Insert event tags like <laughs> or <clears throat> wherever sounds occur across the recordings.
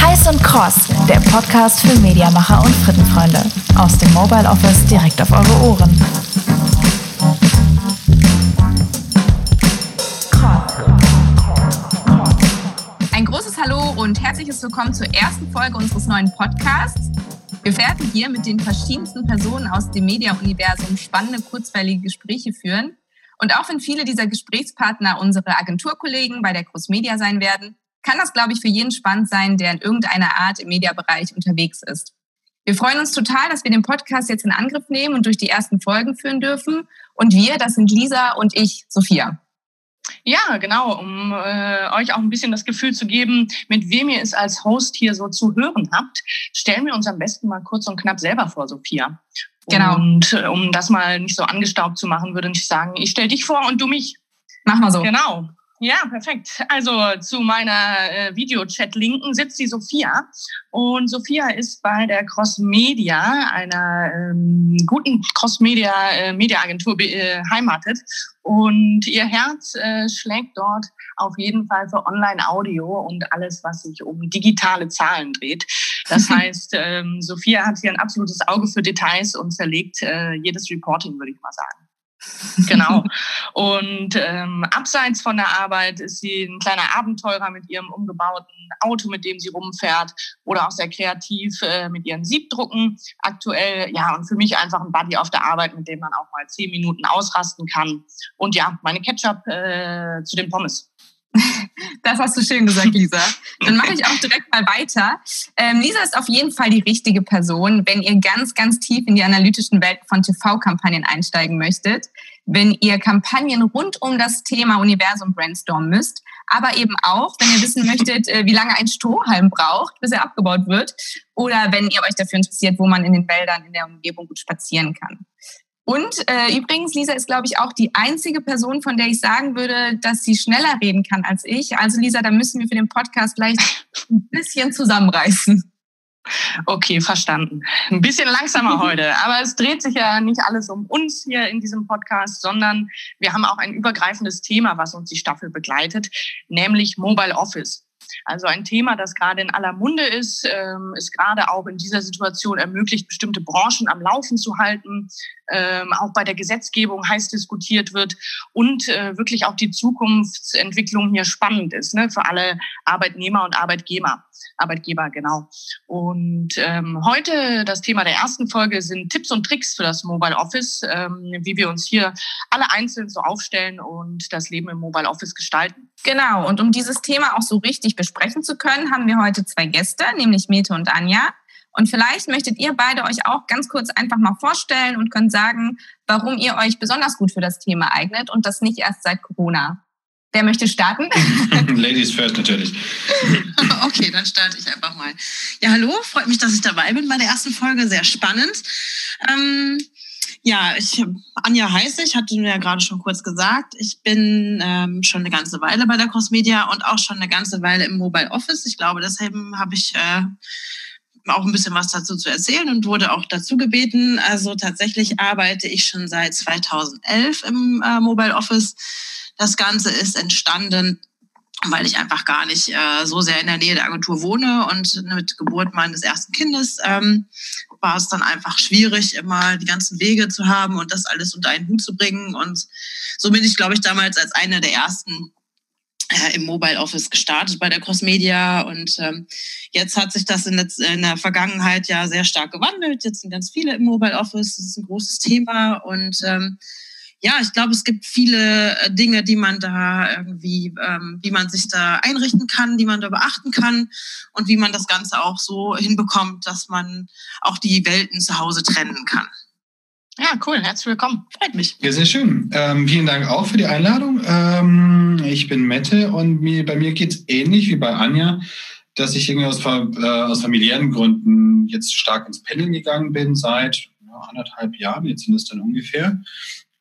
Heiß und Cross, der Podcast für Mediamacher und Frittenfreunde. Aus dem Mobile Office direkt auf eure Ohren. Ein großes Hallo und herzliches Willkommen zur ersten Folge unseres neuen Podcasts. Wir werden hier mit den verschiedensten Personen aus dem Media-Universum spannende, kurzweilige Gespräche führen. Und auch wenn viele dieser Gesprächspartner unsere Agenturkollegen bei der Cross Media sein werden, kann das, glaube ich, für jeden spannend sein, der in irgendeiner Art im Mediabereich unterwegs ist. Wir freuen uns total, dass wir den Podcast jetzt in Angriff nehmen und durch die ersten Folgen führen dürfen. Und wir, das sind Lisa und ich, Sophia. Ja, genau, um äh, euch auch ein bisschen das Gefühl zu geben, mit wem ihr es als Host hier so zu hören habt, stellen wir uns am besten mal kurz und knapp selber vor, Sophia. Genau. Und äh, um das mal nicht so angestaubt zu machen, würde ich sagen, ich stelle dich vor und du mich. Mach mal so. Genau. Ja, perfekt. Also zu meiner äh, Videochat-Linken sitzt die Sophia. Und Sophia ist bei der Cross Media, einer ähm, guten Cross Media äh, Mediaagentur äh, heimatet. Und ihr Herz äh, schlägt dort auf jeden Fall für Online-Audio und alles, was sich um digitale Zahlen dreht. Das <laughs> heißt, ähm, Sophia hat hier ein absolutes Auge für Details und zerlegt äh, jedes Reporting, würde ich mal sagen. Genau. Und ähm, abseits von der Arbeit ist sie ein kleiner Abenteurer mit ihrem umgebauten Auto, mit dem sie rumfährt, oder auch sehr kreativ äh, mit ihren Siebdrucken aktuell. Ja, und für mich einfach ein Buddy auf der Arbeit, mit dem man auch mal zehn Minuten ausrasten kann. Und ja, meine Ketchup äh, zu den Pommes. Das hast du schön gesagt, <laughs> Lisa. Dann mache ich auch direkt mal weiter. Ähm, Lisa ist auf jeden Fall die richtige Person, wenn ihr ganz, ganz tief in die analytischen Welt von TV-Kampagnen einsteigen möchtet, wenn ihr Kampagnen rund um das Thema Universum brainstormen müsst, aber eben auch, wenn ihr wissen möchtet, äh, wie lange ein Strohhalm braucht, bis er abgebaut wird, oder wenn ihr euch dafür interessiert, wo man in den Wäldern in der Umgebung gut spazieren kann. Und äh, übrigens, Lisa ist, glaube ich, auch die einzige Person, von der ich sagen würde, dass sie schneller reden kann als ich. Also Lisa, da müssen wir für den Podcast gleich ein bisschen zusammenreißen. Okay, verstanden. Ein bisschen langsamer <laughs> heute, aber es dreht sich ja nicht alles um uns hier in diesem Podcast, sondern wir haben auch ein übergreifendes Thema, was uns die Staffel begleitet, nämlich Mobile Office. Also ein Thema, das gerade in aller Munde ist, ähm, ist gerade auch in dieser Situation ermöglicht, bestimmte Branchen am Laufen zu halten, ähm, auch bei der Gesetzgebung heiß diskutiert wird und äh, wirklich auch die Zukunftsentwicklung hier spannend ist ne, für alle Arbeitnehmer und Arbeitgeber. Arbeitgeber, genau. Und ähm, heute das Thema der ersten Folge sind Tipps und Tricks für das Mobile Office, ähm, wie wir uns hier alle einzeln so aufstellen und das Leben im Mobile Office gestalten. Genau, und um dieses Thema auch so richtig besprechen zu können, haben wir heute zwei Gäste, nämlich Mete und Anja. Und vielleicht möchtet ihr beide euch auch ganz kurz einfach mal vorstellen und könnt sagen, warum ihr euch besonders gut für das Thema eignet und das nicht erst seit Corona. Wer möchte starten? <laughs> <laughs> Ladies first natürlich. <laughs> okay, dann starte ich einfach mal. Ja, hallo, freut mich, dass ich dabei bin bei der ersten Folge. Sehr spannend. Ähm, ja, ich, Anja heiße ich, hatte mir ja gerade schon kurz gesagt. Ich bin ähm, schon eine ganze Weile bei der Crossmedia und auch schon eine ganze Weile im Mobile Office. Ich glaube, deshalb habe ich äh, auch ein bisschen was dazu zu erzählen und wurde auch dazu gebeten. Also tatsächlich arbeite ich schon seit 2011 im äh, Mobile Office das Ganze ist entstanden, weil ich einfach gar nicht äh, so sehr in der Nähe der Agentur wohne und mit Geburt meines ersten Kindes ähm, war es dann einfach schwierig, immer die ganzen Wege zu haben und das alles unter einen Hut zu bringen. Und so bin ich, glaube ich, damals als eine der ersten im Mobile Office gestartet bei der Crossmedia und ähm, jetzt hat sich das in der, in der Vergangenheit ja sehr stark gewandelt. Jetzt sind ganz viele im Mobile Office, das ist ein großes Thema und ähm, ja, ich glaube, es gibt viele äh, Dinge, die man da irgendwie, ähm, wie man sich da einrichten kann, die man da beachten kann und wie man das Ganze auch so hinbekommt, dass man auch die Welten zu Hause trennen kann. Ja, cool. Herzlich willkommen. Freut mich. Ja, sehr schön. Ähm, vielen Dank auch für die Einladung. Ähm, ich bin Mette und mir, bei mir geht es ähnlich wie bei Anja, dass ich irgendwie aus, äh, aus familiären Gründen jetzt stark ins Pendeln gegangen bin seit ja, anderthalb Jahren. Jetzt sind es dann ungefähr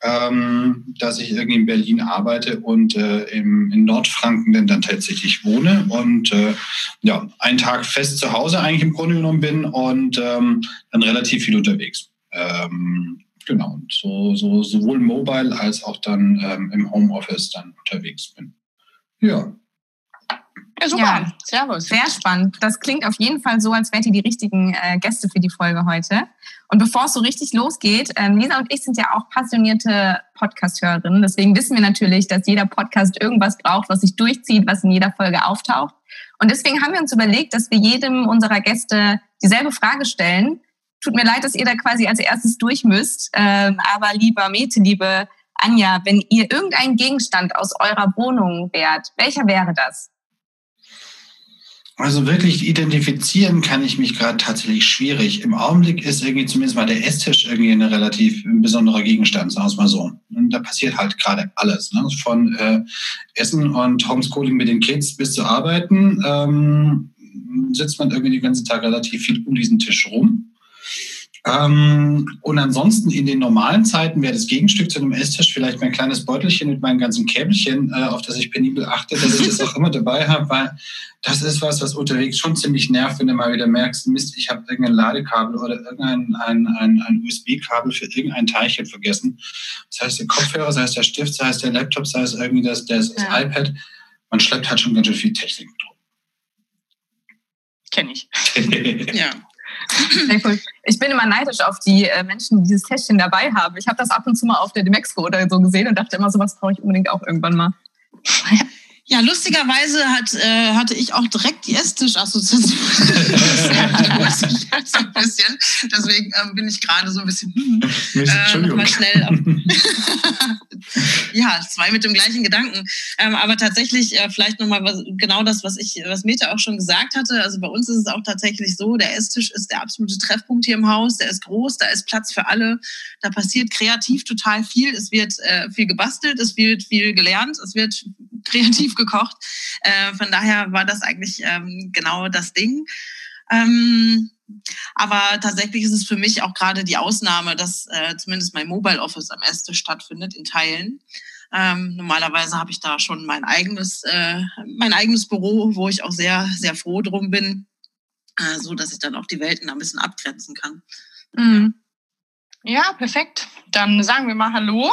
ähm, dass ich irgendwie in Berlin arbeite und äh, im, in Nordfranken denn dann tatsächlich wohne und äh, ja, einen Tag fest zu Hause eigentlich im Grunde genommen bin und ähm, dann relativ viel unterwegs. Ähm, genau, so, so sowohl mobile als auch dann ähm, im Homeoffice dann unterwegs bin. Ja. Ja, super. Ja, Servus. Sehr spannend. Das klingt auf jeden Fall so, als wärt ihr die richtigen äh, Gäste für die Folge heute. Und bevor es so richtig losgeht, ähm, Lisa und ich sind ja auch passionierte Podcast-Hörerinnen. Deswegen wissen wir natürlich, dass jeder Podcast irgendwas braucht, was sich durchzieht, was in jeder Folge auftaucht. Und deswegen haben wir uns überlegt, dass wir jedem unserer Gäste dieselbe Frage stellen. Tut mir leid, dass ihr da quasi als erstes durch müsst. Ähm, aber lieber Mete, liebe Anja, wenn ihr irgendeinen Gegenstand aus eurer Wohnung wärt, welcher wäre das? Also wirklich identifizieren kann ich mich gerade tatsächlich schwierig. Im Augenblick ist irgendwie zumindest mal der Esstisch irgendwie ein relativ besonderer Gegenstand, sagen wir es mal so. Und da passiert halt gerade alles. Ne? Von äh, Essen und Homeschooling mit den Kids bis zu Arbeiten ähm, sitzt man irgendwie den ganzen Tag relativ viel um diesen Tisch rum. Ähm, und ansonsten in den normalen Zeiten wäre das Gegenstück zu einem Esstisch vielleicht mein kleines Beutelchen mit meinen ganzen Käbelchen, äh, auf das ich penibel achte, dass ich das auch immer dabei habe, weil das ist was, was unterwegs schon ziemlich nervt, wenn du mal wieder merkst, Mist, ich habe irgendein Ladekabel oder irgendein ein, ein, ein USB-Kabel für irgendein Teilchen vergessen. Das heißt der Kopfhörer, sei es der Stift, sei es der Laptop, sei es irgendwie das, das, das ja. iPad. Man schleppt halt schon ganz schön viel Technik drum. Kenne ich. <laughs> ja. Cool. Ich bin immer neidisch auf die äh, Menschen, die dieses Täschchen dabei haben. Ich habe das ab und zu mal auf der Demexco oder so gesehen und dachte immer, sowas brauche ich unbedingt auch irgendwann mal. Ja, lustigerweise hat, äh, hatte ich auch direkt die Esstisch-Assoziation. <laughs> so ein bisschen. Deswegen ähm, bin ich gerade so ein bisschen hm, äh, mal schnell. Auf, <laughs> ja, zwei mit dem gleichen Gedanken. Ähm, aber tatsächlich äh, vielleicht nochmal genau das, was ich, was Meta auch schon gesagt hatte. Also bei uns ist es auch tatsächlich so, der Esstisch ist der absolute Treffpunkt hier im Haus. Der ist groß, da ist Platz für alle. Da passiert kreativ total viel. Es wird äh, viel gebastelt, es wird viel gelernt, es wird kreativ gekocht. Äh, von daher war das eigentlich ähm, genau das Ding. Ähm, aber tatsächlich ist es für mich auch gerade die Ausnahme, dass äh, zumindest mein Mobile Office am Esstisch stattfindet in Teilen. Ähm, normalerweise habe ich da schon mein eigenes, äh, mein eigenes Büro, wo ich auch sehr, sehr froh drum bin, äh, so dass ich dann auch die Welten ein bisschen abgrenzen kann. Mhm. Ja, perfekt. Dann sagen wir mal Hallo.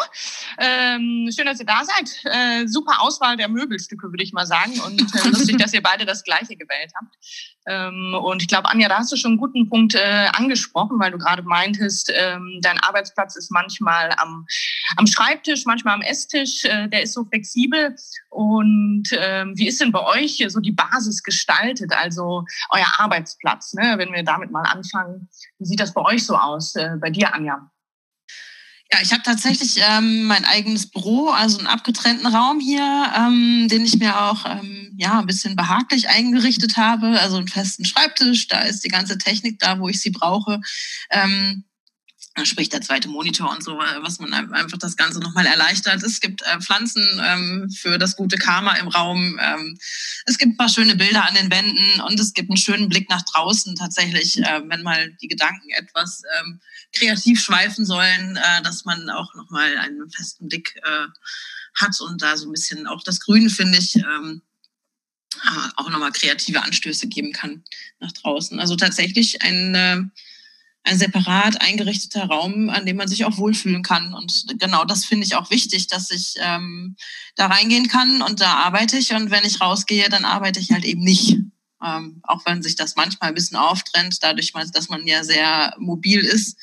Ähm, schön, dass ihr da seid. Äh, super Auswahl der Möbelstücke, würde ich mal sagen. Und äh, <laughs> lustig, dass ihr beide das gleiche gewählt habt. Ähm, und ich glaube, Anja, da hast du schon einen guten Punkt äh, angesprochen, weil du gerade meintest, ähm, dein Arbeitsplatz ist manchmal am, am Schreibtisch, manchmal am Esstisch. Äh, der ist so flexibel. Und ähm, wie ist denn bei euch so die Basis gestaltet, also euer Arbeitsplatz? Ne? Wenn wir damit mal anfangen, wie sieht das bei euch so aus? Äh, bei dir, Anja? Ja, ich habe tatsächlich ähm, mein eigenes Büro, also einen abgetrennten Raum hier, ähm, den ich mir auch ähm, ja ein bisschen behaglich eingerichtet habe. Also einen festen Schreibtisch, da ist die ganze Technik da, wo ich sie brauche. Ähm, sprich der zweite Monitor und so, äh, was man einfach das Ganze nochmal erleichtert. Es gibt äh, Pflanzen ähm, für das gute Karma im Raum. Ähm, es gibt ein paar schöne Bilder an den Wänden und es gibt einen schönen Blick nach draußen tatsächlich, äh, wenn mal die Gedanken etwas ähm, kreativ schweifen sollen, äh, dass man auch nochmal einen festen Blick äh, hat und da so ein bisschen auch das Grün, finde ich, ähm, äh, auch nochmal kreative Anstöße geben kann nach draußen. Also tatsächlich ein ein separat eingerichteter Raum, an dem man sich auch wohlfühlen kann. Und genau das finde ich auch wichtig, dass ich ähm, da reingehen kann und da arbeite ich. Und wenn ich rausgehe, dann arbeite ich halt eben nicht. Ähm, auch wenn sich das manchmal ein bisschen auftrennt, dadurch, dass man ja sehr mobil ist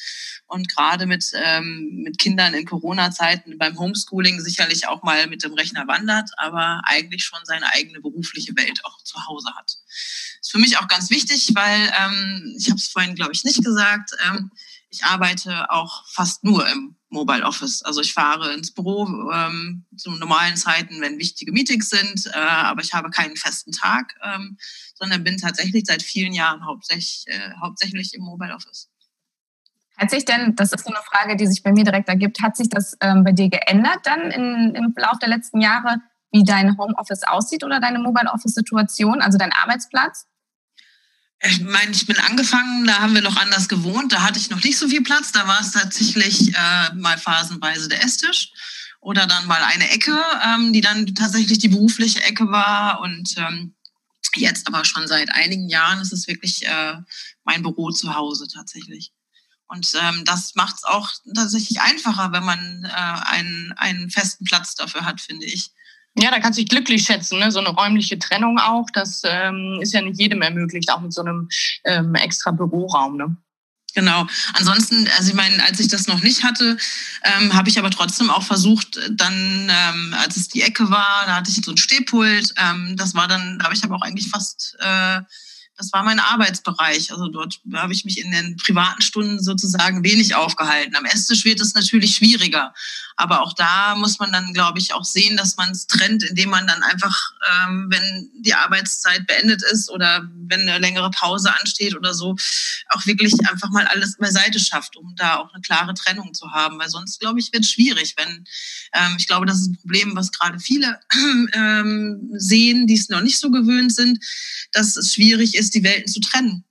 und gerade mit, ähm, mit Kindern in Corona-Zeiten beim Homeschooling sicherlich auch mal mit dem Rechner wandert, aber eigentlich schon seine eigene berufliche Welt auch zu Hause hat. Ist für mich auch ganz wichtig, weil ähm, ich habe es vorhin, glaube ich, nicht gesagt. Ähm, ich arbeite auch fast nur im Mobile Office. Also ich fahre ins Büro ähm, zu normalen Zeiten, wenn wichtige Meetings sind, äh, aber ich habe keinen festen Tag, ähm, sondern bin tatsächlich seit vielen Jahren hauptsächlich, äh, hauptsächlich im Mobile Office. Hat sich denn, das ist so eine Frage, die sich bei mir direkt ergibt, hat sich das ähm, bei dir geändert dann in, im Laufe der letzten Jahre, wie dein Homeoffice aussieht oder deine Mobile Office-Situation, also dein Arbeitsplatz? Ich meine, ich bin angefangen, da haben wir noch anders gewohnt, da hatte ich noch nicht so viel Platz, da war es tatsächlich äh, mal phasenweise der Esstisch oder dann mal eine Ecke, ähm, die dann tatsächlich die berufliche Ecke war und ähm, jetzt aber schon seit einigen Jahren ist es wirklich äh, mein Büro zu Hause tatsächlich. Und ähm, das macht es auch tatsächlich einfacher, wenn man äh, einen, einen festen Platz dafür hat, finde ich. Ja, da kannst du dich glücklich schätzen, ne? so eine räumliche Trennung auch. Das ähm, ist ja nicht jedem ermöglicht, auch mit so einem ähm, extra Büroraum. Ne? Genau. Ansonsten, also ich meine, als ich das noch nicht hatte, ähm, habe ich aber trotzdem auch versucht, dann, ähm, als es die Ecke war, da hatte ich so ein Stehpult. Ähm, das war dann, da habe ich aber auch eigentlich fast äh, das war mein Arbeitsbereich. Also dort habe ich mich in den privaten Stunden sozusagen wenig aufgehalten. Am Esstisch wird es natürlich schwieriger. Aber auch da muss man dann, glaube ich, auch sehen, dass man es trennt, indem man dann einfach, ähm, wenn die Arbeitszeit beendet ist oder wenn eine längere Pause ansteht oder so, auch wirklich einfach mal alles beiseite schafft, um da auch eine klare Trennung zu haben. Weil sonst, glaube ich, wird es schwierig, wenn, ähm, ich glaube, das ist ein Problem, was gerade viele <clears throat> ähm, sehen, die es noch nicht so gewöhnt sind, dass es schwierig ist, die Welten zu trennen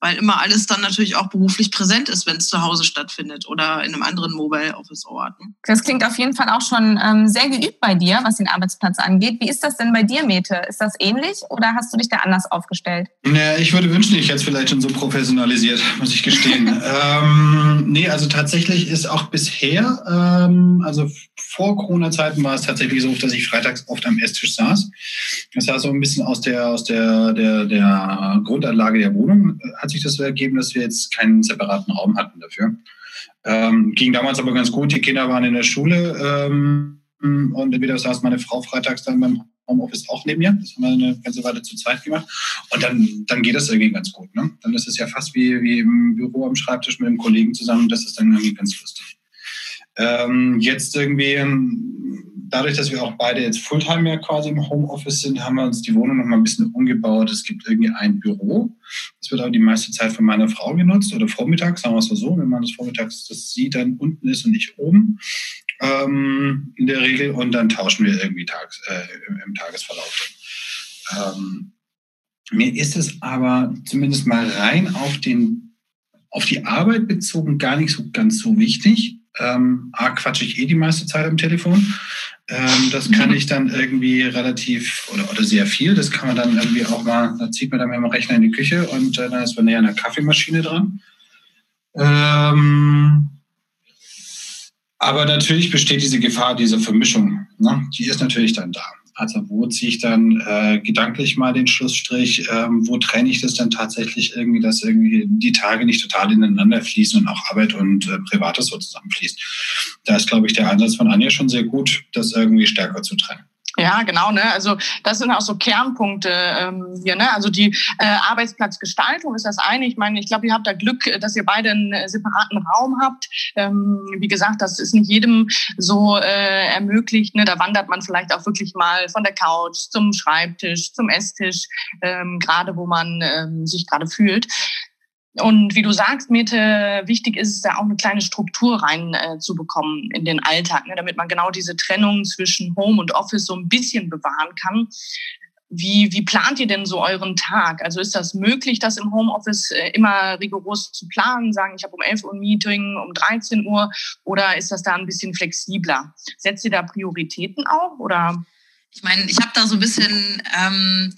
weil immer alles dann natürlich auch beruflich präsent ist, wenn es zu Hause stattfindet oder in einem anderen Mobile Office Ort. Ne? Das klingt auf jeden Fall auch schon ähm, sehr geübt bei dir, was den Arbeitsplatz angeht. Wie ist das denn bei dir, Mete? Ist das ähnlich oder hast du dich da anders aufgestellt? Ja, ich würde wünschen, ich hätte es vielleicht schon so professionalisiert, muss ich gestehen. <laughs> ähm, nee, also tatsächlich ist auch bisher, ähm, also vor Corona-Zeiten war es tatsächlich so, dass ich freitags oft am Esstisch saß. Das war so ein bisschen aus der, aus der, der, der Grundanlage der Wohnung, hat sich das ergeben, dass wir jetzt keinen separaten Raum hatten dafür. Ähm, ging damals aber ganz gut. Die Kinder waren in der Schule ähm, und entweder saß meine Frau freitags dann beim Homeoffice auch neben mir. Das haben wir eine ganze Weile zu zweit gemacht. Und dann, dann geht das irgendwie ganz gut. Ne? Dann ist es ja fast wie, wie im Büro am Schreibtisch mit dem Kollegen zusammen. Das ist dann irgendwie ganz lustig. Ähm, jetzt irgendwie dadurch, dass wir auch beide jetzt Fulltime ja quasi im Homeoffice sind, haben wir uns die Wohnung noch mal ein bisschen umgebaut. Es gibt irgendwie ein Büro. Das wird aber die meiste Zeit von meiner Frau genutzt oder vormittags, sagen wir es mal so, wenn man das vormittags, dass sie dann unten ist und ich oben ähm, in der Regel und dann tauschen wir irgendwie tags, äh, im, im, Tagesverlauf. Ähm, mir ist es aber zumindest mal rein auf den auf die Arbeit bezogen gar nicht so ganz so wichtig. Ähm, A, quatsche ich eh die meiste Zeit am Telefon. Ähm, das kann ich dann irgendwie relativ oder, oder sehr viel. Das kann man dann irgendwie auch mal, da zieht man dann mit dem Rechner in die Küche und äh, dann ist man näher an der Kaffeemaschine dran. Ähm, aber natürlich besteht diese Gefahr dieser Vermischung. Ne? Die ist natürlich dann da. Also wo ziehe ich dann äh, gedanklich mal den Schlussstrich? Ähm, wo trenne ich das dann tatsächlich irgendwie, dass irgendwie die Tage nicht total ineinander fließen und auch Arbeit und äh, Privates so zusammenfließt? Da ist, glaube ich, der Ansatz von Anja schon sehr gut, das irgendwie stärker zu trennen. Ja, genau. Ne? Also das sind auch so Kernpunkte ähm, hier. Ne? Also die äh, Arbeitsplatzgestaltung ist das eine. Ich meine, ich glaube, ihr habt da Glück, dass ihr beide einen äh, separaten Raum habt. Ähm, wie gesagt, das ist nicht jedem so äh, ermöglicht. Ne? Da wandert man vielleicht auch wirklich mal von der Couch zum Schreibtisch, zum Esstisch, ähm, gerade wo man ähm, sich gerade fühlt. Und wie du sagst, Mete, wichtig ist es da auch eine kleine Struktur rein äh, in den Alltag, ne, damit man genau diese Trennung zwischen Home und Office so ein bisschen bewahren kann. Wie, wie plant ihr denn so euren Tag? Also ist das möglich, das im Homeoffice äh, immer rigoros zu planen, sagen, ich habe um 11 Uhr ein Meeting, um 13 Uhr, oder ist das da ein bisschen flexibler? Setzt ihr da Prioritäten auch? Oder? Ich meine, ich habe da so ein bisschen ähm,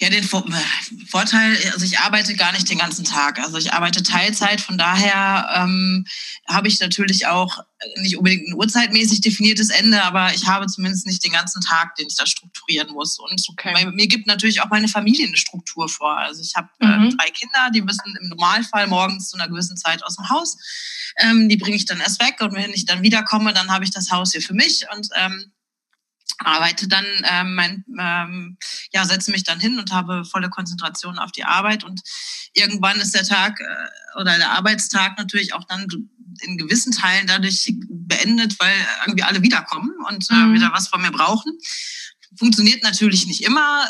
ja, den Vorteil, also ich arbeite gar nicht den ganzen Tag. Also ich arbeite Teilzeit, von daher ähm, habe ich natürlich auch nicht unbedingt ein uhrzeitmäßig definiertes Ende, aber ich habe zumindest nicht den ganzen Tag, den ich da strukturieren muss. Und okay. mir gibt natürlich auch meine Familie eine Struktur vor. Also ich habe äh, mhm. drei Kinder, die müssen im Normalfall morgens zu einer gewissen Zeit aus dem Haus. Ähm, die bringe ich dann erst weg und wenn ich dann wiederkomme, dann habe ich das Haus hier für mich und ähm, arbeite dann ähm, mein, ähm, ja setze mich dann hin und habe volle Konzentration auf die Arbeit und irgendwann ist der Tag äh, oder der Arbeitstag natürlich auch dann in gewissen Teilen dadurch beendet, weil irgendwie alle wiederkommen und äh, mhm. wieder was von mir brauchen. Funktioniert natürlich nicht immer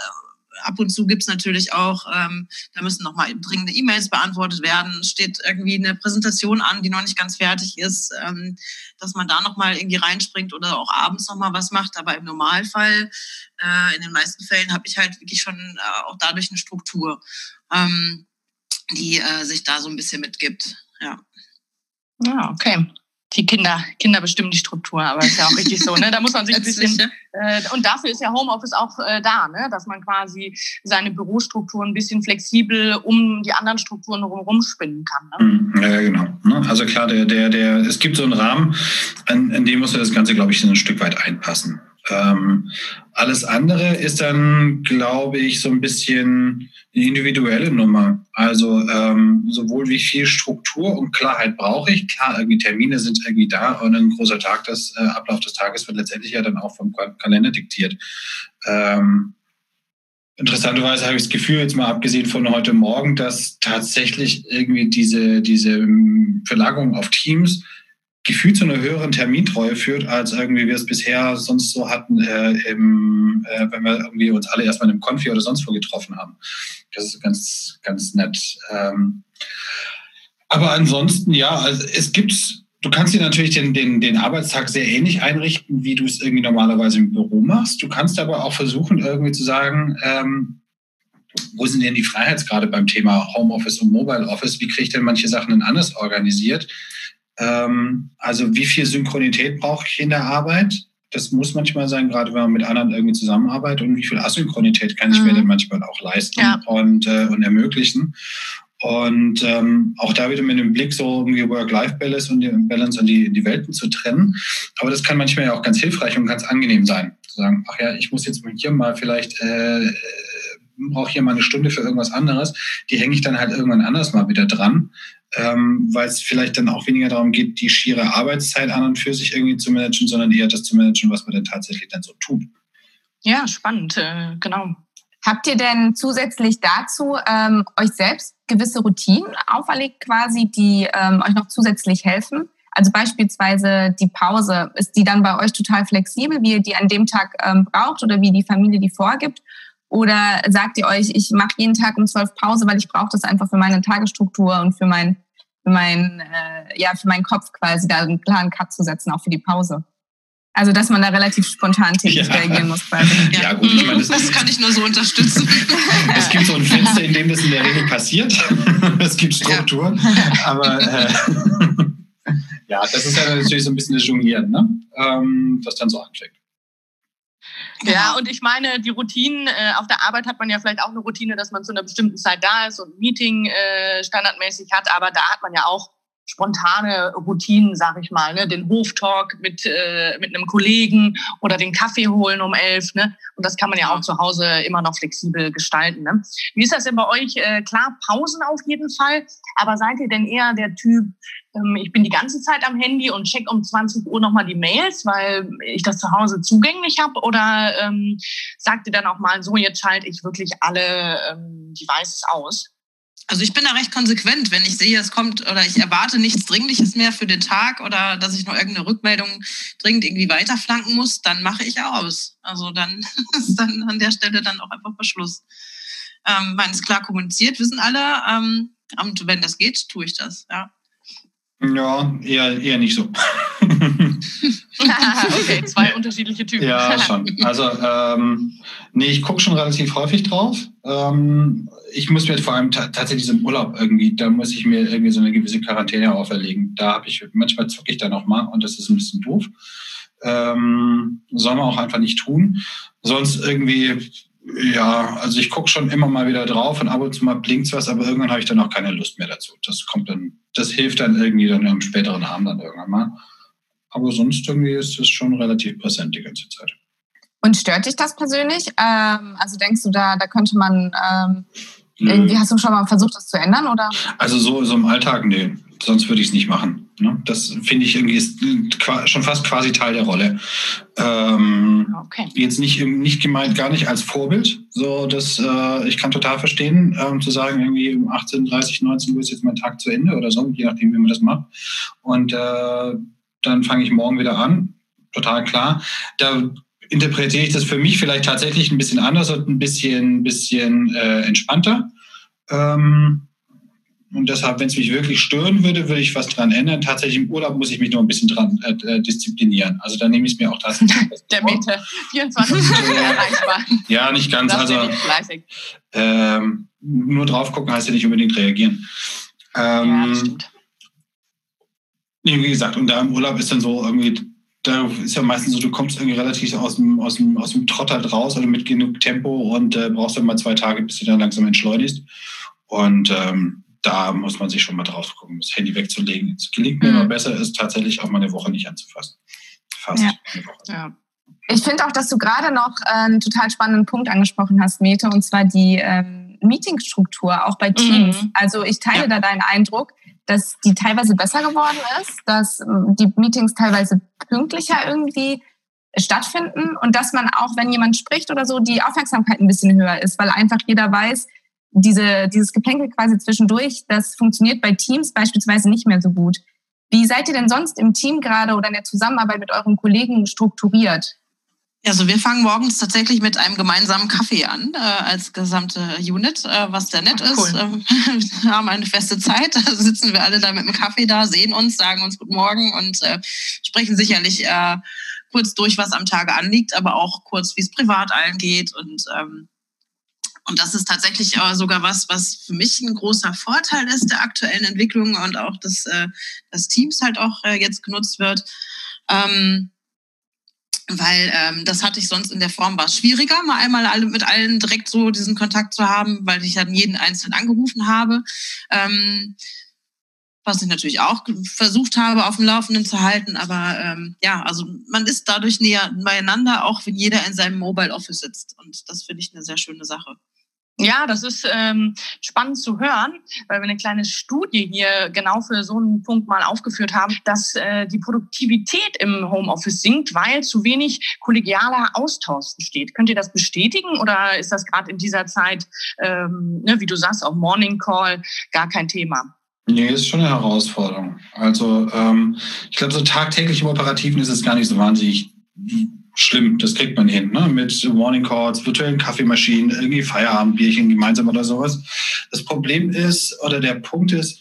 ab und zu gibt es natürlich auch, ähm, da müssen nochmal dringende E-Mails beantwortet werden, steht irgendwie eine Präsentation an, die noch nicht ganz fertig ist, ähm, dass man da nochmal irgendwie reinspringt oder auch abends nochmal was macht. Aber im Normalfall, äh, in den meisten Fällen, habe ich halt wirklich schon äh, auch dadurch eine Struktur, ähm, die äh, sich da so ein bisschen mitgibt. Ja. Ja, okay. Die Kinder, Kinder bestimmen die Struktur, aber ist ja auch richtig so, ne? Da muss man sich ein bisschen, äh, und dafür ist ja Homeoffice auch äh, da, ne? Dass man quasi seine Bürostruktur ein bisschen flexibel um die anderen Strukturen herum spinnen kann. Ne? Mhm. Ja, genau. Ne? Also klar, der, der, der, es gibt so einen Rahmen, in, in dem muss das Ganze, glaube ich, ein Stück weit einpassen. Ähm, alles andere ist dann, glaube ich, so ein bisschen eine individuelle Nummer. Also ähm, sowohl wie viel Struktur und Klarheit brauche ich. Klar, irgendwie Termine sind irgendwie da und ein großer Tag, das äh, Ablauf des Tages wird letztendlich ja dann auch vom Kalender diktiert. Ähm, interessanterweise habe ich das Gefühl, jetzt mal abgesehen von heute Morgen, dass tatsächlich irgendwie diese, diese ähm, Verlagerung auf Teams gefühlt zu einer höheren Termintreue führt, als irgendwie wir es bisher sonst so hatten, äh, im, äh, wenn wir irgendwie uns alle erstmal einem Konfi oder sonst wo getroffen haben. Das ist ganz, ganz nett. Ähm, aber ansonsten, ja, also es gibt, du kannst dir natürlich den, den, den Arbeitstag sehr ähnlich einrichten, wie du es irgendwie normalerweise im Büro machst. Du kannst aber auch versuchen, irgendwie zu sagen, ähm, wo sind denn die Freiheitsgrade beim Thema Homeoffice und Mobile Office? Wie kriege ich denn manche Sachen denn anders organisiert? Ähm, also wie viel Synchronität brauche ich in der Arbeit? Das muss manchmal sein, gerade wenn man mit anderen irgendwie zusammenarbeitet. Und wie viel Asynchronität kann ich mhm. mir denn manchmal auch leisten ja. und, äh, und ermöglichen? Und ähm, auch da wieder mit dem Blick so irgendwie Work-Life-Balance und die Balance und die, die Welten zu trennen. Aber das kann manchmal ja auch ganz hilfreich und ganz angenehm sein. Zu sagen, ach ja, ich muss jetzt hier mal vielleicht äh, brauche hier mal eine Stunde für irgendwas anderes. Die hänge ich dann halt irgendwann anders mal wieder dran ähm, weil es vielleicht dann auch weniger darum geht, die schiere Arbeitszeit an und für sich irgendwie zu managen, sondern eher das zu managen, was man denn tatsächlich dann so tut. Ja, spannend, äh, genau. Habt ihr denn zusätzlich dazu ähm, euch selbst gewisse Routinen auferlegt, quasi, die ähm, euch noch zusätzlich helfen? Also beispielsweise die Pause, ist die dann bei euch total flexibel, wie ihr die an dem Tag ähm, braucht oder wie die Familie die vorgibt? Oder sagt ihr euch, ich mache jeden Tag um zwölf Pause, weil ich brauche das einfach für meine Tagesstruktur und für mein für meinen, äh, ja, für meinen Kopf quasi da einen klaren Cut zu setzen, auch für die Pause. Also, dass man da relativ spontan tätig ja. reagieren muss. Quasi. Ja, ja gut, ich meine, das, das kann ich nur so unterstützen. <laughs> es gibt so ein Fenster, in dem das in der Regel passiert. <laughs> es gibt Struktur. Ja. Aber äh, <laughs> ja, das ist ja natürlich so ein bisschen das Jonglieren, ne? ähm, was dann so anfängt. Ja, genau. und ich meine, die Routinen, äh, auf der Arbeit hat man ja vielleicht auch eine Routine, dass man zu einer bestimmten Zeit da ist und ein Meeting äh, standardmäßig hat, aber da hat man ja auch spontane Routinen, sag ich mal, ne? den Hoftalk mit, äh, mit einem Kollegen oder den Kaffee holen um elf. Ne? Und das kann man ja auch zu Hause immer noch flexibel gestalten. Ne? Wie ist das denn bei euch? Äh, klar, Pausen auf jeden Fall, aber seid ihr denn eher der Typ, ähm, ich bin die ganze Zeit am Handy und check um 20 Uhr nochmal die Mails, weil ich das zu Hause zugänglich habe? Oder ähm, sagt ihr dann auch mal so, jetzt schalte ich wirklich alle ähm, Devices aus? Also ich bin da recht konsequent, wenn ich sehe, es kommt oder ich erwarte nichts Dringliches mehr für den Tag oder dass ich noch irgendeine Rückmeldung dringend irgendwie weiterflanken muss, dann mache ich aus. Also dann <laughs> ist dann an der Stelle dann auch einfach Verschluss. Ähm, wenn es klar kommuniziert, wissen alle. Ähm, und wenn das geht, tue ich das, ja. Ja, eher, eher nicht so. <laughs> <laughs> okay, zwei unterschiedliche Typen. Ja, schon. Also, ähm, nee, ich gucke schon relativ häufig drauf. Ähm, ich muss mir vor allem tatsächlich im Urlaub irgendwie, da muss ich mir irgendwie so eine gewisse Quarantäne auferlegen. Da habe ich, manchmal zucke ich da nochmal und das ist ein bisschen doof. Ähm, soll man auch einfach nicht tun. Sonst irgendwie ja, also ich gucke schon immer mal wieder drauf und ab und zu mal blinkt was, aber irgendwann habe ich dann auch keine Lust mehr dazu. Das kommt dann, das hilft dann irgendwie dann im späteren Abend dann irgendwann mal. Aber sonst irgendwie ist es schon relativ präsent die ganze Zeit. Und stört dich das persönlich? Ähm, also denkst du, da, da könnte man ähm, irgendwie, hast du schon mal versucht, das zu ändern, oder? Also so, so im Alltag, nee. Sonst würde ich es nicht machen. Ne? Das finde ich irgendwie ist schon fast quasi Teil der Rolle. Ähm, okay. Jetzt nicht, nicht gemeint, gar nicht als Vorbild. So, dass äh, ich kann total verstehen, ähm, zu sagen, irgendwie um 18, 30, 19 Uhr ist jetzt mein Tag zu Ende oder so, je nachdem, wie man das macht. Und äh, dann fange ich morgen wieder an. Total klar. Da interpretiere ich das für mich vielleicht tatsächlich ein bisschen anders und ein bisschen, bisschen äh, entspannter. Ähm, und deshalb, wenn es mich wirklich stören würde, würde ich was dran ändern. Tatsächlich im Urlaub muss ich mich noch ein bisschen dran äh, äh disziplinieren. Also da nehme ich es mir auch tatsächlich. <laughs> Der Meter, 24 Stunden erreichbar. Ja, nicht ganz. Das also ähm, nur drauf gucken heißt ja nicht unbedingt reagieren. Ähm, ja, das stimmt. Nee, wie gesagt, und da im Urlaub ist dann so irgendwie, da ist ja meistens so, du kommst irgendwie relativ aus dem, aus dem, aus dem Trott halt raus oder mit genug Tempo und äh, brauchst dann mal zwei Tage, bis du dann langsam entschleunigst. Und ähm, da muss man sich schon mal drauf gucken, das Handy wegzulegen. Es gelingt mir mhm. immer besser, ist tatsächlich auch mal eine Woche nicht anzufassen. Fast ja. eine Woche. Ja. Ich finde auch, dass du gerade noch äh, einen total spannenden Punkt angesprochen hast, Mete, und zwar die ähm, Meetingstruktur, auch bei Teams. Mhm. Also ich teile ja. da deinen Eindruck, dass die teilweise besser geworden ist, dass ähm, die Meetings teilweise pünktlicher irgendwie stattfinden und dass man auch, wenn jemand spricht oder so, die Aufmerksamkeit ein bisschen höher ist, weil einfach jeder weiß, diese, dieses Geplänkel quasi zwischendurch, das funktioniert bei Teams beispielsweise nicht mehr so gut. Wie seid ihr denn sonst im Team gerade oder in der Zusammenarbeit mit euren Kollegen strukturiert? Also wir fangen morgens tatsächlich mit einem gemeinsamen Kaffee an äh, als gesamte Unit, äh, was sehr nett Ach, cool. ist. <laughs> Wir haben eine feste Zeit, da sitzen wir alle da mit dem Kaffee da, sehen uns, sagen uns Guten Morgen und äh, sprechen sicherlich äh, kurz durch, was am Tage anliegt, aber auch kurz, wie es privat allen geht und ähm, und das ist tatsächlich äh, sogar was, was für mich ein großer Vorteil ist der aktuellen Entwicklung und auch des, äh, des Teams halt auch äh, jetzt genutzt wird. Ähm, weil ähm, das hatte ich sonst in der Form war es schwieriger, mal einmal alle mit allen direkt so diesen Kontakt zu haben, weil ich dann jeden einzeln angerufen habe. Ähm, was ich natürlich auch versucht habe, auf dem Laufenden zu halten. Aber ähm, ja, also man ist dadurch näher beieinander, auch wenn jeder in seinem Mobile Office sitzt. Und das finde ich eine sehr schöne Sache. Ja, das ist ähm, spannend zu hören, weil wir eine kleine Studie hier genau für so einen Punkt mal aufgeführt haben, dass äh, die Produktivität im Homeoffice sinkt, weil zu wenig kollegialer Austausch besteht. Könnt ihr das bestätigen oder ist das gerade in dieser Zeit, ähm, ne, wie du sagst, auch Morning Call, gar kein Thema? Nee, ist schon eine Herausforderung. Also ähm, ich glaube, so tagtäglich im Operativen ist es gar nicht so wahnsinnig schlimm. Das kriegt man hin, ne? mit Warning Calls, virtuellen Kaffeemaschinen, irgendwie Feierabendbierchen gemeinsam oder sowas. Das Problem ist, oder der Punkt ist,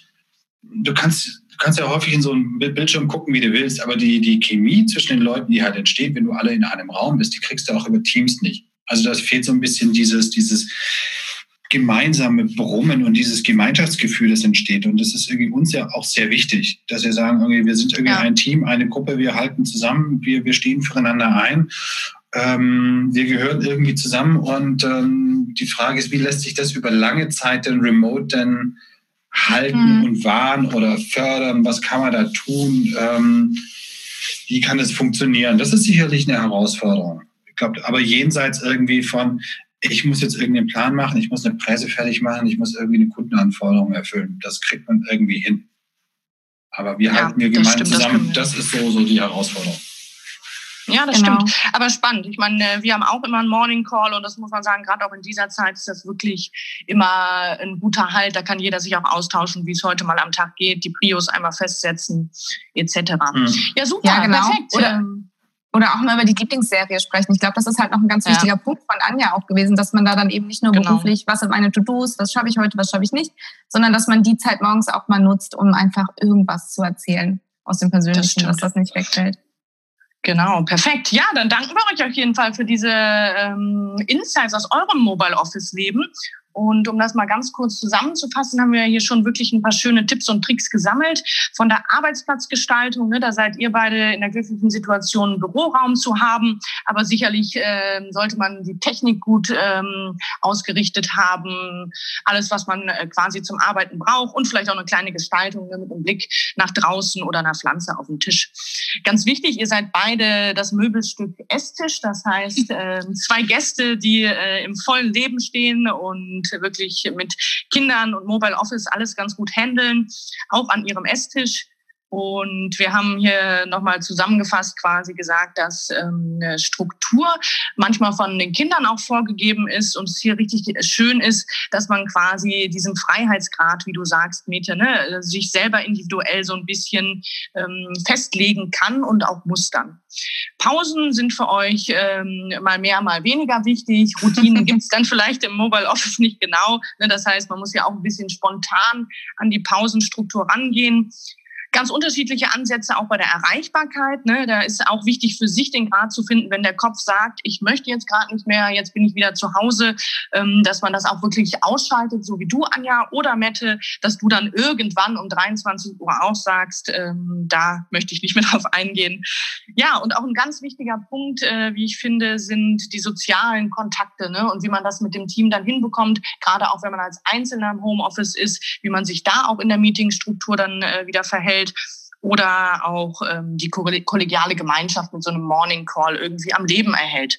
du kannst, du kannst ja häufig in so einem Bildschirm gucken, wie du willst, aber die, die Chemie zwischen den Leuten, die halt entsteht, wenn du alle in einem Raum bist, die kriegst du auch über Teams nicht. Also das fehlt so ein bisschen dieses, dieses gemeinsame Brummen und dieses Gemeinschaftsgefühl, das entsteht. Und das ist irgendwie uns ja auch sehr wichtig, dass wir sagen, irgendwie, wir sind irgendwie ja. ein Team, eine Gruppe, wir halten zusammen, wir, wir stehen füreinander ein. Ähm, wir gehören irgendwie zusammen und ähm, die Frage ist, wie lässt sich das über lange Zeit denn remote denn halten mhm. und wahren oder fördern? Was kann man da tun? Ähm, wie kann das funktionieren? Das ist sicherlich eine Herausforderung. Ich glaube, aber jenseits irgendwie von, ich muss jetzt irgendeinen Plan machen, ich muss eine Preise fertig machen, ich muss irgendwie eine Kundenanforderung erfüllen. Das kriegt man irgendwie hin. Aber wir ja, halten wir gemeinsam zusammen, das, das ist so, so die Herausforderung. Ja, das genau. stimmt. Aber spannend. Ich meine, wir haben auch immer einen Morning Call und das muss man sagen, gerade auch in dieser Zeit ist das wirklich immer ein guter Halt. Da kann jeder sich auch austauschen, wie es heute mal am Tag geht, die Prios einmal festsetzen, etc. Mhm. Ja, super, ja, genau. perfekt. Oder, ähm, oder auch mal über die Lieblingsserie sprechen. Ich glaube, das ist halt noch ein ganz wichtiger ja. Punkt von Anja auch gewesen, dass man da dann eben nicht nur genau. beruflich, was sind meine To-Dos, was schaffe ich heute, was schaffe ich nicht, sondern dass man die Zeit morgens auch mal nutzt, um einfach irgendwas zu erzählen aus dem Persönlichen, das dass das nicht wegfällt. Genau, perfekt. Ja, dann danken wir euch auf jeden Fall für diese ähm, Insights aus eurem Mobile Office Leben und um das mal ganz kurz zusammenzufassen, haben wir hier schon wirklich ein paar schöne Tipps und Tricks gesammelt. Von der Arbeitsplatzgestaltung, ne, da seid ihr beide in der glücklichen Situation, einen Büroraum zu haben. Aber sicherlich äh, sollte man die Technik gut ähm, ausgerichtet haben. Alles, was man äh, quasi zum Arbeiten braucht und vielleicht auch eine kleine Gestaltung ne, mit einem Blick nach draußen oder einer Pflanze auf dem Tisch. Ganz wichtig, ihr seid beide das Möbelstück Esstisch. Das heißt, <laughs> äh, zwei Gäste, die äh, im vollen Leben stehen und und wirklich mit Kindern und Mobile Office alles ganz gut handeln, auch an ihrem Esstisch. Und wir haben hier nochmal zusammengefasst quasi gesagt, dass ähm, eine Struktur manchmal von den Kindern auch vorgegeben ist und es hier richtig schön ist, dass man quasi diesen Freiheitsgrad, wie du sagst, Mete, ne, sich selber individuell so ein bisschen ähm, festlegen kann und auch mustern. Pausen sind für euch ähm, mal mehr, mal weniger wichtig. Routinen <laughs> gibt es dann vielleicht im Mobile Office nicht genau. Ne, das heißt, man muss ja auch ein bisschen spontan an die Pausenstruktur rangehen. Ganz unterschiedliche Ansätze auch bei der Erreichbarkeit. Ne? Da ist auch wichtig für sich den Grad zu finden, wenn der Kopf sagt, ich möchte jetzt gerade nicht mehr, jetzt bin ich wieder zu Hause, ähm, dass man das auch wirklich ausschaltet, so wie du, Anja oder Mette, dass du dann irgendwann um 23 Uhr auch sagst, ähm, da möchte ich nicht mehr <laughs> drauf eingehen. Ja, und auch ein ganz wichtiger Punkt, äh, wie ich finde, sind die sozialen Kontakte ne? und wie man das mit dem Team dann hinbekommt, gerade auch wenn man als Einzelner im Homeoffice ist, wie man sich da auch in der Meetingstruktur dann äh, wieder verhält oder auch ähm, die kollegiale Gemeinschaft mit so einem Morning Call irgendwie am Leben erhält.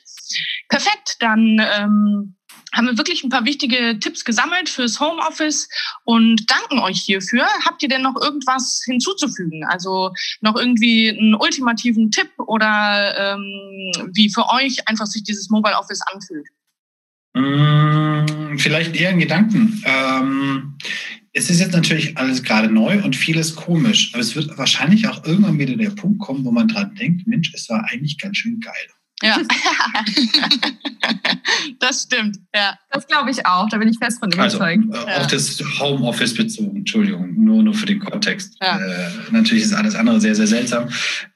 Perfekt, dann ähm, haben wir wirklich ein paar wichtige Tipps gesammelt fürs Homeoffice und danken euch hierfür. Habt ihr denn noch irgendwas hinzuzufügen? Also noch irgendwie einen ultimativen Tipp oder ähm, wie für euch einfach sich dieses Mobile Office anfühlt? Mm, vielleicht eher ein Gedanken. Ähm, es ist jetzt natürlich alles gerade neu und vieles komisch, aber es wird wahrscheinlich auch irgendwann wieder der Punkt kommen, wo man dran denkt, Mensch, es war eigentlich ganz schön geil. Ja, <laughs> <laughs> das stimmt. Ja, das glaube ich auch. Da bin ich fest von überzeugt. Also, äh, ja. Auch das Homeoffice bezogen, Entschuldigung, nur, nur für den Kontext. Ja. Äh, natürlich ist alles andere sehr, sehr seltsam.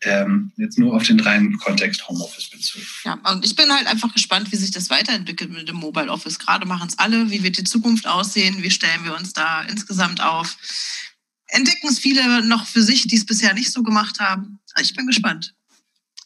Ähm, jetzt nur auf den reinen Kontext Homeoffice bezogen. Ja, und ich bin halt einfach gespannt, wie sich das weiterentwickelt mit dem Mobile Office. Gerade machen es alle. Wie wird die Zukunft aussehen? Wie stellen wir uns da insgesamt auf? Entdecken es viele noch für sich, die es bisher nicht so gemacht haben? Ich bin gespannt.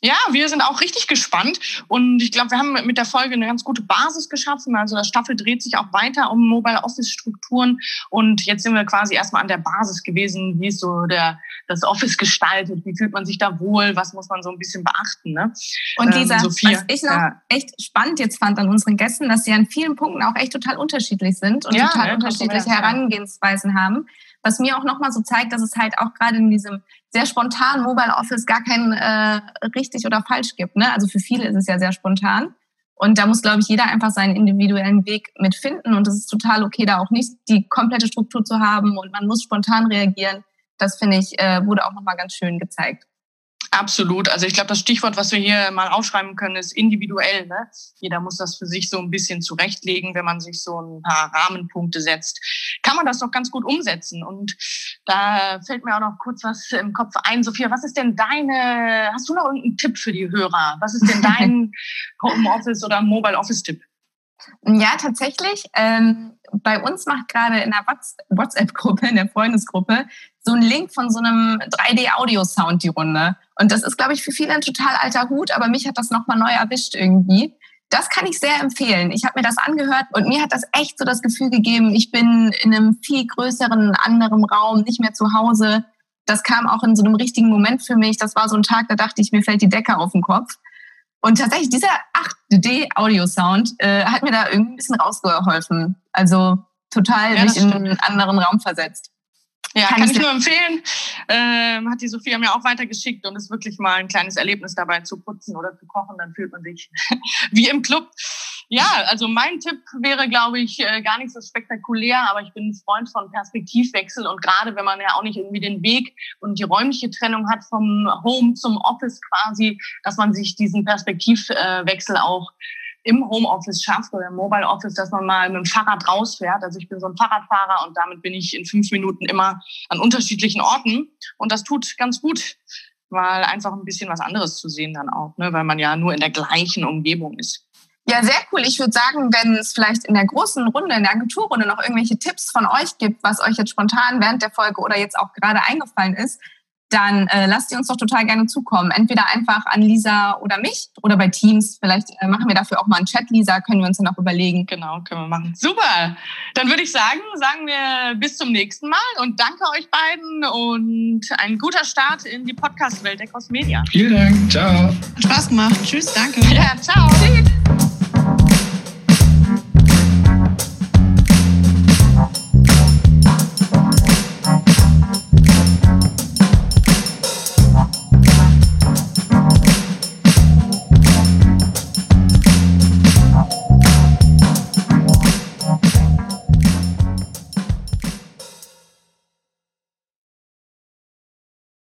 Ja, wir sind auch richtig gespannt und ich glaube, wir haben mit der Folge eine ganz gute Basis geschaffen. Also das Staffel dreht sich auch weiter um Mobile Office Strukturen und jetzt sind wir quasi erstmal an der Basis gewesen, wie ist so der, das Office gestaltet, wie fühlt man sich da wohl, was muss man so ein bisschen beachten. Ne? Und Lisa, ähm, was ich noch ja. echt spannend jetzt fand an unseren Gästen, dass sie an vielen Punkten auch echt total unterschiedlich sind und ja, total ja, unterschiedliche Herangehensweisen haben was mir auch nochmal so zeigt, dass es halt auch gerade in diesem sehr spontanen Mobile Office gar kein äh, richtig oder falsch gibt. Ne? Also für viele ist es ja sehr spontan. Und da muss, glaube ich, jeder einfach seinen individuellen Weg mitfinden. Und es ist total okay, da auch nicht die komplette Struktur zu haben und man muss spontan reagieren. Das finde ich, äh, wurde auch nochmal ganz schön gezeigt. Absolut. Also ich glaube, das Stichwort, was wir hier mal aufschreiben können, ist individuell. Ne? Jeder muss das für sich so ein bisschen zurechtlegen, wenn man sich so ein paar Rahmenpunkte setzt. Kann man das doch ganz gut umsetzen. Und da fällt mir auch noch kurz was im Kopf ein. Sophia, was ist denn deine, hast du noch irgendeinen Tipp für die Hörer? Was ist denn <laughs> dein Homeoffice oder Mobile Office Tipp? Ja, tatsächlich. Ähm, bei uns macht gerade in der WhatsApp-Gruppe, in der Freundesgruppe, so ein Link von so einem 3D-Audio-Sound die Runde. Und das ist, glaube ich, für viele ein total alter Hut, aber mich hat das nochmal neu erwischt irgendwie. Das kann ich sehr empfehlen. Ich habe mir das angehört und mir hat das echt so das Gefühl gegeben, ich bin in einem viel größeren, anderen Raum, nicht mehr zu Hause. Das kam auch in so einem richtigen Moment für mich. Das war so ein Tag, da dachte ich, mir fällt die Decke auf den Kopf. Und tatsächlich, dieser 8D-Audio-Sound äh, hat mir da irgendwie ein bisschen rausgeholfen. Also total ja, mich in einen anderen Raum versetzt. Ja, kann, kann ich nur empfehlen. Ähm, hat die Sophia mir auch weitergeschickt und ist wirklich mal ein kleines Erlebnis dabei zu putzen oder zu kochen. Dann fühlt man sich <laughs> wie im Club. Ja, also mein Tipp wäre, glaube ich, äh, gar nicht so spektakulär, aber ich bin ein Freund von Perspektivwechsel und gerade wenn man ja auch nicht irgendwie den Weg und die räumliche Trennung hat vom Home zum Office quasi, dass man sich diesen Perspektivwechsel auch im Homeoffice schafft oder im Mobile Office, dass man mal mit dem Fahrrad rausfährt. Also ich bin so ein Fahrradfahrer und damit bin ich in fünf Minuten immer an unterschiedlichen Orten. Und das tut ganz gut, weil einfach ein bisschen was anderes zu sehen dann auch, ne? weil man ja nur in der gleichen Umgebung ist. Ja, sehr cool. Ich würde sagen, wenn es vielleicht in der großen Runde, in der Agenturrunde noch irgendwelche Tipps von euch gibt, was euch jetzt spontan während der Folge oder jetzt auch gerade eingefallen ist, dann äh, lasst die uns doch total gerne zukommen. Entweder einfach an Lisa oder mich oder bei Teams. Vielleicht äh, machen wir dafür auch mal einen Chat, Lisa, können wir uns dann auch überlegen. Genau, können wir machen. Super. Dann würde ich sagen, sagen wir bis zum nächsten Mal und danke euch beiden und ein guter Start in die Podcast-Welt der Cosmedia. Vielen Dank. Ciao. Hat Spaß gemacht. Tschüss, danke. Ja, ciao. Tschüss.